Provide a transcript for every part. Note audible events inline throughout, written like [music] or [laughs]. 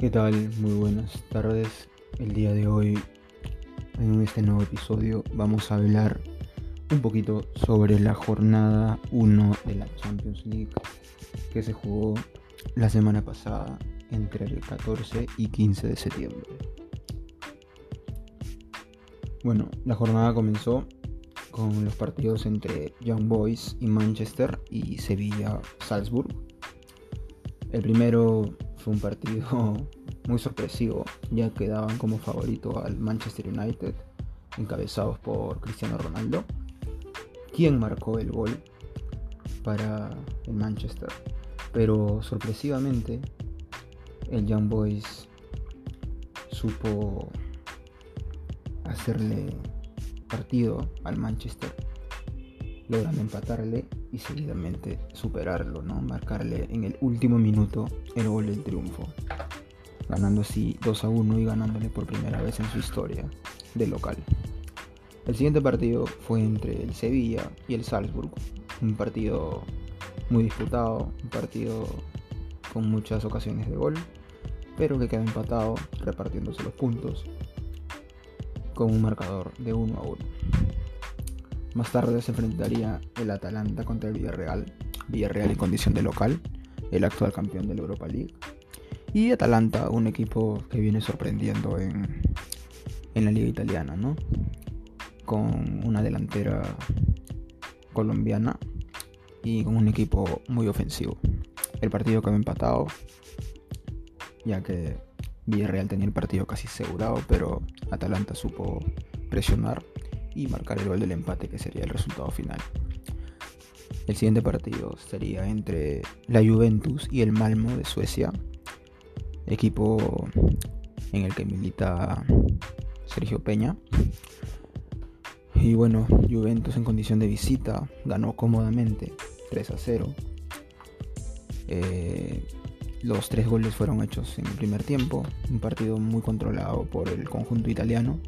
¿Qué tal? Muy buenas tardes. El día de hoy, en este nuevo episodio, vamos a hablar un poquito sobre la jornada 1 de la Champions League que se jugó la semana pasada entre el 14 y 15 de septiembre. Bueno, la jornada comenzó con los partidos entre Young Boys y Manchester y Sevilla-Salzburg. El primero fue un partido [laughs] muy sorpresivo, ya que daban como favorito al Manchester United, encabezados por Cristiano Ronaldo, quien marcó el gol para el Manchester. Pero sorpresivamente, el Young Boys supo hacerle partido al Manchester, logrando empatarle y seguidamente superarlo, ¿no? Marcarle en el último minuto el gol del triunfo, ganando así 2 a 1 y ganándole por primera vez en su historia de local. El siguiente partido fue entre el Sevilla y el Salzburg, un partido muy disputado, un partido con muchas ocasiones de gol, pero que quedó empatado repartiéndose los puntos con un marcador de 1 a 1. Más tarde se enfrentaría el Atalanta contra el Villarreal, Villarreal en condición de local, el actual campeón de la Europa League. Y Atalanta, un equipo que viene sorprendiendo en, en la liga italiana, ¿no? Con una delantera colombiana y con un equipo muy ofensivo. El partido quedó empatado, ya que Villarreal tenía el partido casi asegurado, pero Atalanta supo presionar y marcar el gol del empate que sería el resultado final. El siguiente partido sería entre la Juventus y el Malmo de Suecia, equipo en el que milita Sergio Peña. Y bueno, Juventus en condición de visita ganó cómodamente 3 a 0. Eh, los tres goles fueron hechos en el primer tiempo, un partido muy controlado por el conjunto italiano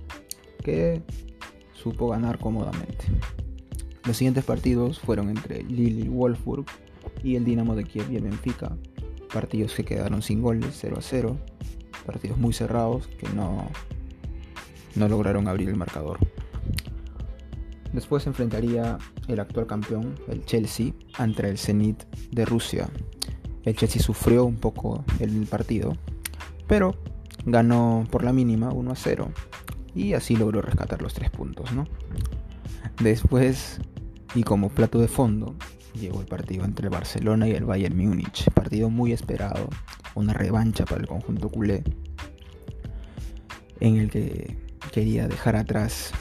que supo ganar cómodamente. Los siguientes partidos fueron entre Lille y Wolfsburg y el Dinamo de Kiev y el Benfica, partidos que quedaron sin goles, 0 a 0, partidos muy cerrados que no, no lograron abrir el marcador. Después se enfrentaría el actual campeón, el Chelsea, ante el Zenit de Rusia, el Chelsea sufrió un poco el partido, pero ganó por la mínima 1 a 0 y así logró rescatar los tres puntos. ¿no? Después, y como plato de fondo, llegó el partido entre el Barcelona y el Bayern Múnich, partido muy esperado, una revancha para el conjunto culé, en el que quería dejar atrás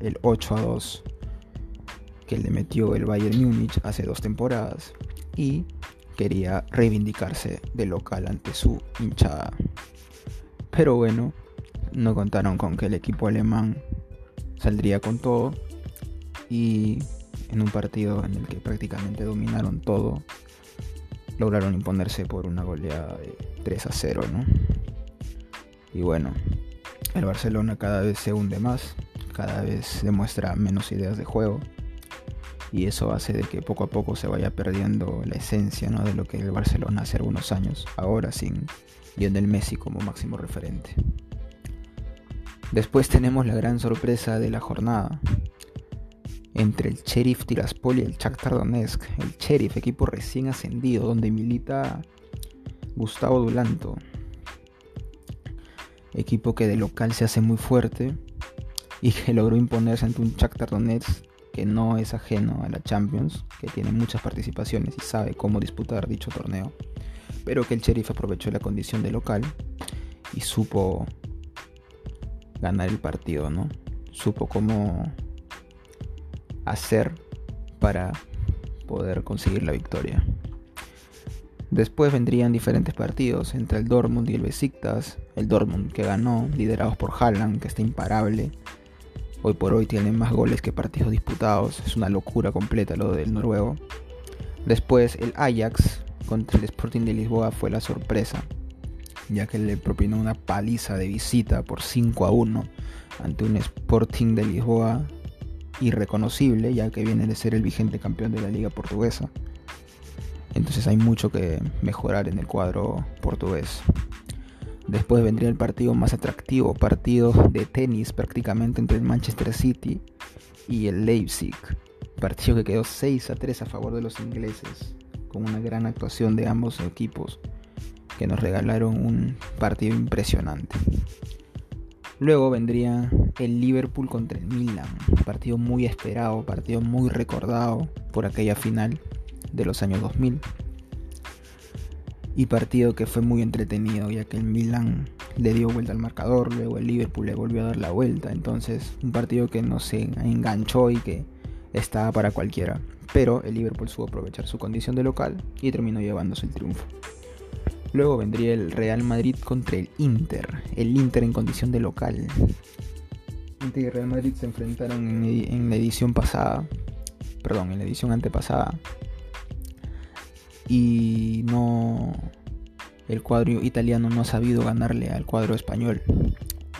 el 8 a 2 que le metió el Bayern Múnich hace dos temporadas y quería reivindicarse de local ante su hinchada. Pero bueno, no contaron con que el equipo alemán saldría con todo y en un partido en el que prácticamente dominaron todo, lograron imponerse por una goleada de 3 a 0, ¿no? Y bueno, el Barcelona cada vez se hunde más, cada vez demuestra menos ideas de juego y eso hace de que poco a poco se vaya perdiendo la esencia ¿no? de lo que el Barcelona hace algunos años, ahora sin Lionel Messi como máximo referente. Después tenemos la gran sorpresa de la jornada. Entre el Sheriff Tiraspol y el Shakhtar Donetsk, el Sheriff, equipo recién ascendido donde milita Gustavo Dulanto, equipo que de local se hace muy fuerte y que logró imponerse ante un Shakhtar Donetsk que no es ajeno a la Champions, que tiene muchas participaciones y sabe cómo disputar dicho torneo, pero que el Sheriff aprovechó la condición de local y supo ganar el partido, ¿no? Supo cómo hacer para poder conseguir la victoria. Después vendrían diferentes partidos entre el Dortmund y el Besiktas. El Dortmund que ganó, liderados por Haaland, que está imparable, Hoy por hoy tiene más goles que partidos disputados. Es una locura completa lo del noruego. Después el Ajax contra el Sporting de Lisboa fue la sorpresa, ya que le propinó una paliza de visita por 5 a 1 ante un Sporting de Lisboa irreconocible, ya que viene de ser el vigente campeón de la liga portuguesa. Entonces hay mucho que mejorar en el cuadro portugués. Después vendría el partido más atractivo, partido de tenis prácticamente entre el Manchester City y el Leipzig. Partido que quedó 6 a 3 a favor de los ingleses, con una gran actuación de ambos equipos que nos regalaron un partido impresionante. Luego vendría el Liverpool contra el Milan, partido muy esperado, partido muy recordado por aquella final de los años 2000. Y partido que fue muy entretenido, ya que el Milan le dio vuelta al marcador, luego el Liverpool le volvió a dar la vuelta. Entonces, un partido que no se enganchó y que estaba para cualquiera. Pero el Liverpool supo aprovechar su condición de local y terminó llevándose el triunfo. Luego vendría el Real Madrid contra el Inter, el Inter en condición de local. Inter y Real Madrid se enfrentaron en, en la edición pasada, perdón, en la edición antepasada. Y no el cuadro italiano no ha sabido ganarle al cuadro español.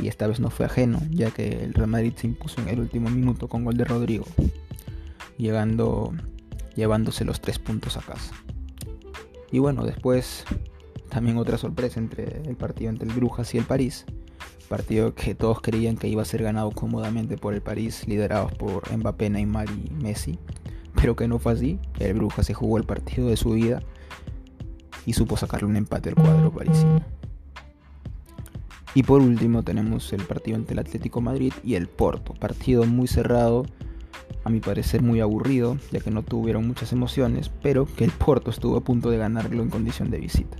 Y esta vez no fue ajeno ya que el Real Madrid se impuso en el último minuto con gol de Rodrigo llegando llevándose los tres puntos a casa. Y bueno después también otra sorpresa entre el partido entre el Brujas y el París partido que todos creían que iba a ser ganado cómodamente por el París liderados por Mbappé, Neymar y Messi pero que no fue así. El Bruja se jugó el partido de su vida y supo sacarle un empate al cuadro parisino. Y por último tenemos el partido entre el Atlético Madrid y el Porto. Partido muy cerrado, a mi parecer muy aburrido, ya que no tuvieron muchas emociones, pero que el Porto estuvo a punto de ganarlo en condición de visita.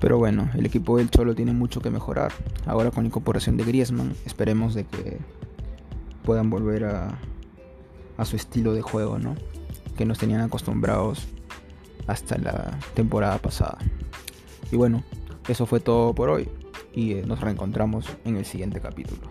Pero bueno, el equipo del Cholo tiene mucho que mejorar. Ahora con la incorporación de Griezmann, esperemos de que puedan volver a, a su estilo de juego, ¿no? Que nos tenían acostumbrados hasta la temporada pasada. Y bueno, eso fue todo por hoy y eh, nos reencontramos en el siguiente capítulo.